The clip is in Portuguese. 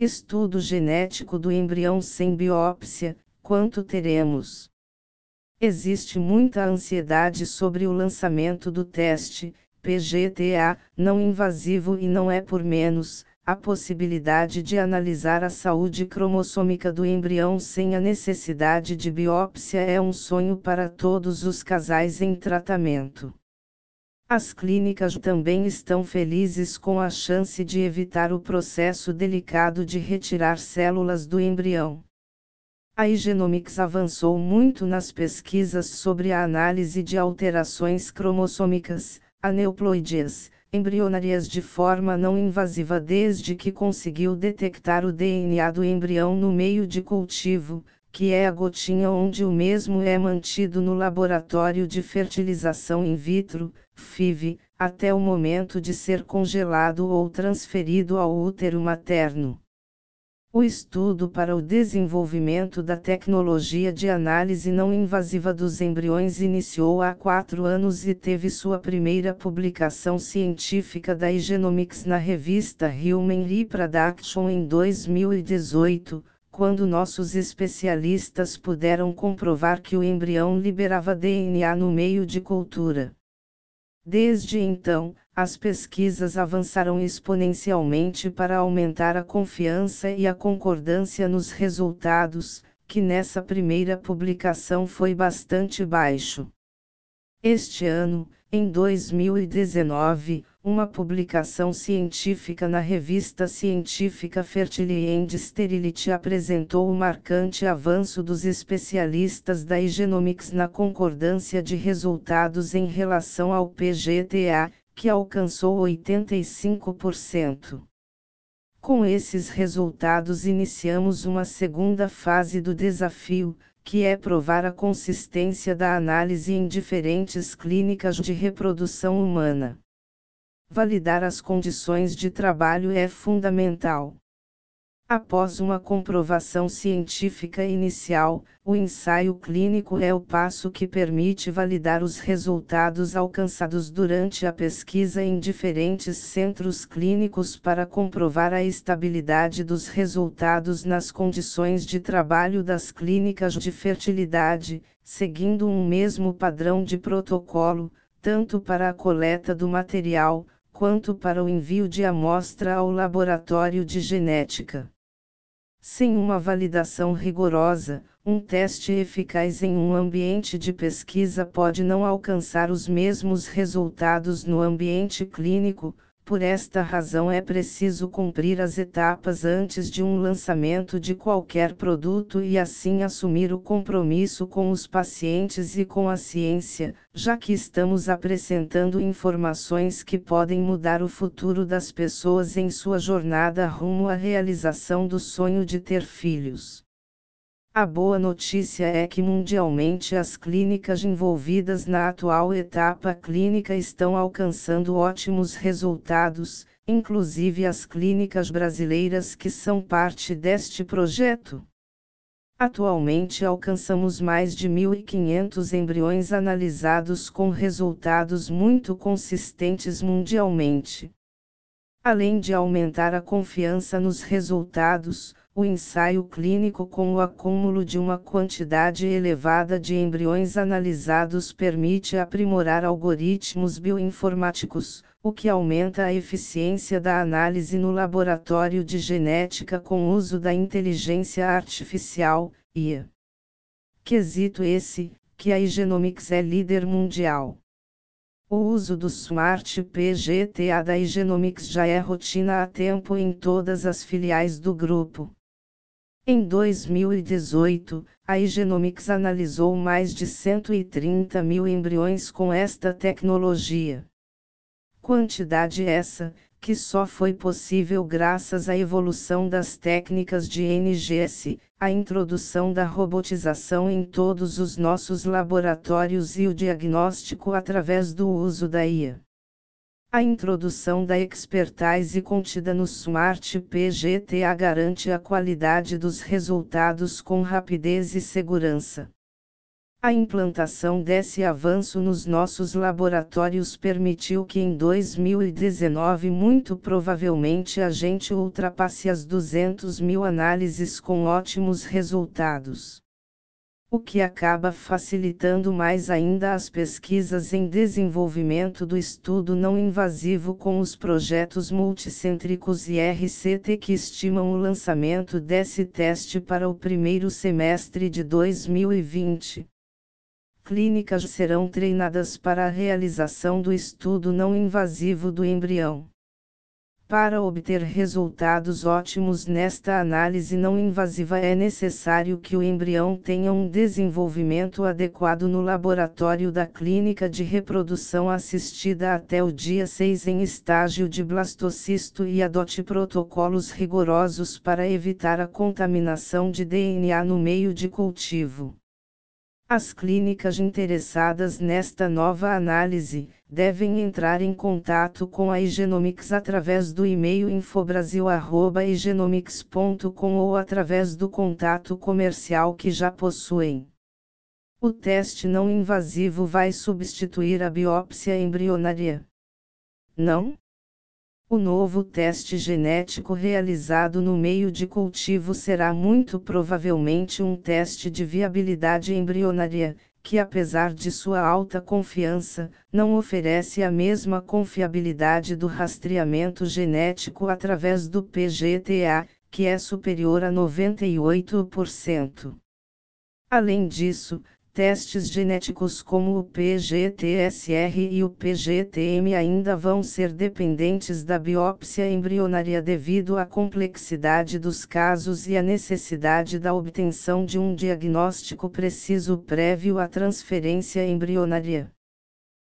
Estudo genético do embrião sem biópsia, quanto teremos? Existe muita ansiedade sobre o lançamento do teste, PGTA, não invasivo e não é por menos, a possibilidade de analisar a saúde cromossômica do embrião sem a necessidade de biópsia é um sonho para todos os casais em tratamento. As clínicas também estão felizes com a chance de evitar o processo delicado de retirar células do embrião. A Igenomics avançou muito nas pesquisas sobre a análise de alterações cromossômicas, aneuploidias, embrionárias de forma não invasiva desde que conseguiu detectar o DNA do embrião no meio de cultivo, que é a gotinha onde o mesmo é mantido no laboratório de fertilização in vitro, FIV, até o momento de ser congelado ou transferido ao útero materno. O estudo para o desenvolvimento da tecnologia de análise não invasiva dos embriões iniciou há quatro anos e teve sua primeira publicação científica da Igenomics na revista Human Reproduction em 2018 quando nossos especialistas puderam comprovar que o embrião liberava DNA no meio de cultura. Desde então, as pesquisas avançaram exponencialmente para aumentar a confiança e a concordância nos resultados, que nessa primeira publicação foi bastante baixo. Este ano, em 2019, uma publicação científica na revista científica Fertility and Sterility apresentou o marcante avanço dos especialistas da Igenomics na concordância de resultados em relação ao PGTA, que alcançou 85%. Com esses resultados iniciamos uma segunda fase do desafio, que é provar a consistência da análise em diferentes clínicas de reprodução humana. Validar as condições de trabalho é fundamental. Após uma comprovação científica inicial, o ensaio clínico é o passo que permite validar os resultados alcançados durante a pesquisa em diferentes centros clínicos para comprovar a estabilidade dos resultados nas condições de trabalho das clínicas de fertilidade, seguindo um mesmo padrão de protocolo, tanto para a coleta do material, quanto para o envio de amostra ao laboratório de genética. Sem uma validação rigorosa, um teste eficaz em um ambiente de pesquisa pode não alcançar os mesmos resultados no ambiente clínico, por esta razão é preciso cumprir as etapas antes de um lançamento de qualquer produto e assim assumir o compromisso com os pacientes e com a ciência, já que estamos apresentando informações que podem mudar o futuro das pessoas em sua jornada rumo à realização do sonho de ter filhos. A boa notícia é que mundialmente as clínicas envolvidas na atual etapa clínica estão alcançando ótimos resultados, inclusive as clínicas brasileiras que são parte deste projeto. Atualmente alcançamos mais de 1.500 embriões analisados com resultados muito consistentes mundialmente. Além de aumentar a confiança nos resultados, o ensaio clínico com o acúmulo de uma quantidade elevada de embriões analisados permite aprimorar algoritmos bioinformáticos, o que aumenta a eficiência da análise no laboratório de genética com uso da inteligência artificial, IA. Quesito esse, que a Igenomics é líder mundial. O uso do Smart PGTA da Igenomics já é rotina há tempo em todas as filiais do grupo. Em 2018, a Igenomics analisou mais de 130 mil embriões com esta tecnologia. Quantidade essa, que só foi possível graças à evolução das técnicas de NGS, a introdução da robotização em todos os nossos laboratórios e o diagnóstico através do uso da IA. A introdução da expertise contida no Smart PGTA garante a qualidade dos resultados com rapidez e segurança. A implantação desse avanço nos nossos laboratórios permitiu que em 2019 muito provavelmente a gente ultrapasse as 200 mil análises com ótimos resultados o que acaba facilitando mais ainda as pesquisas em desenvolvimento do estudo não invasivo com os projetos multicêntricos e RCT que estimam o lançamento desse teste para o primeiro semestre de 2020. Clínicas serão treinadas para a realização do estudo não invasivo do embrião. Para obter resultados ótimos nesta análise não invasiva é necessário que o embrião tenha um desenvolvimento adequado no laboratório da clínica de reprodução assistida até o dia 6 em estágio de blastocisto e adote protocolos rigorosos para evitar a contaminação de DNA no meio de cultivo. As clínicas interessadas nesta nova análise devem entrar em contato com a Igenomics através do e-mail infobrasil@igenomics.com ou através do contato comercial que já possuem. O teste não invasivo vai substituir a biópsia embrionária. Não? O novo teste genético realizado no meio de cultivo será muito provavelmente um teste de viabilidade embrionária, que apesar de sua alta confiança, não oferece a mesma confiabilidade do rastreamento genético através do PGTA, que é superior a 98%. Além disso, testes genéticos como o PGTSR e o PGTM ainda vão ser dependentes da biópsia embrionária devido à complexidade dos casos e à necessidade da obtenção de um diagnóstico preciso prévio à transferência embrionária.